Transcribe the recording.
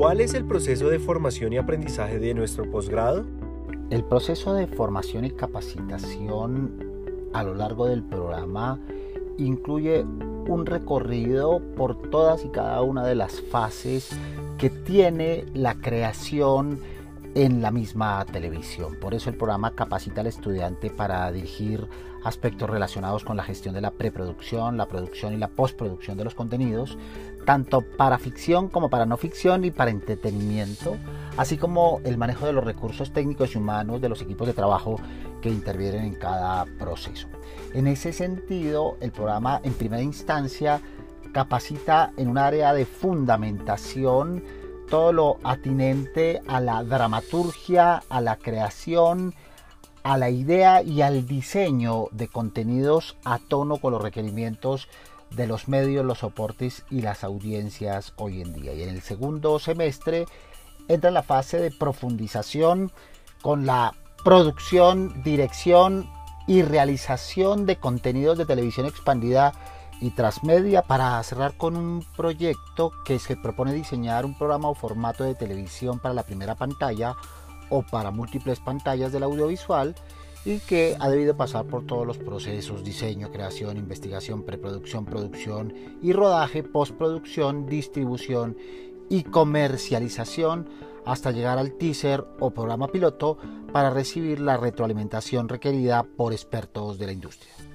¿Cuál es el proceso de formación y aprendizaje de nuestro posgrado? El proceso de formación y capacitación a lo largo del programa incluye un recorrido por todas y cada una de las fases que tiene la creación en la misma televisión. Por eso el programa capacita al estudiante para dirigir aspectos relacionados con la gestión de la preproducción, la producción y la postproducción de los contenidos, tanto para ficción como para no ficción y para entretenimiento, así como el manejo de los recursos técnicos y humanos de los equipos de trabajo que intervienen en cada proceso. En ese sentido, el programa en primera instancia capacita en un área de fundamentación todo lo atinente a la dramaturgia, a la creación, a la idea y al diseño de contenidos a tono con los requerimientos de los medios, los soportes y las audiencias hoy en día. Y en el segundo semestre entra la fase de profundización con la producción, dirección y realización de contenidos de televisión expandida y Transmedia para cerrar con un proyecto que se propone diseñar un programa o formato de televisión para la primera pantalla o para múltiples pantallas del audiovisual y que ha debido pasar por todos los procesos, diseño, creación, investigación, preproducción, producción y rodaje, postproducción, distribución y comercialización hasta llegar al teaser o programa piloto para recibir la retroalimentación requerida por expertos de la industria.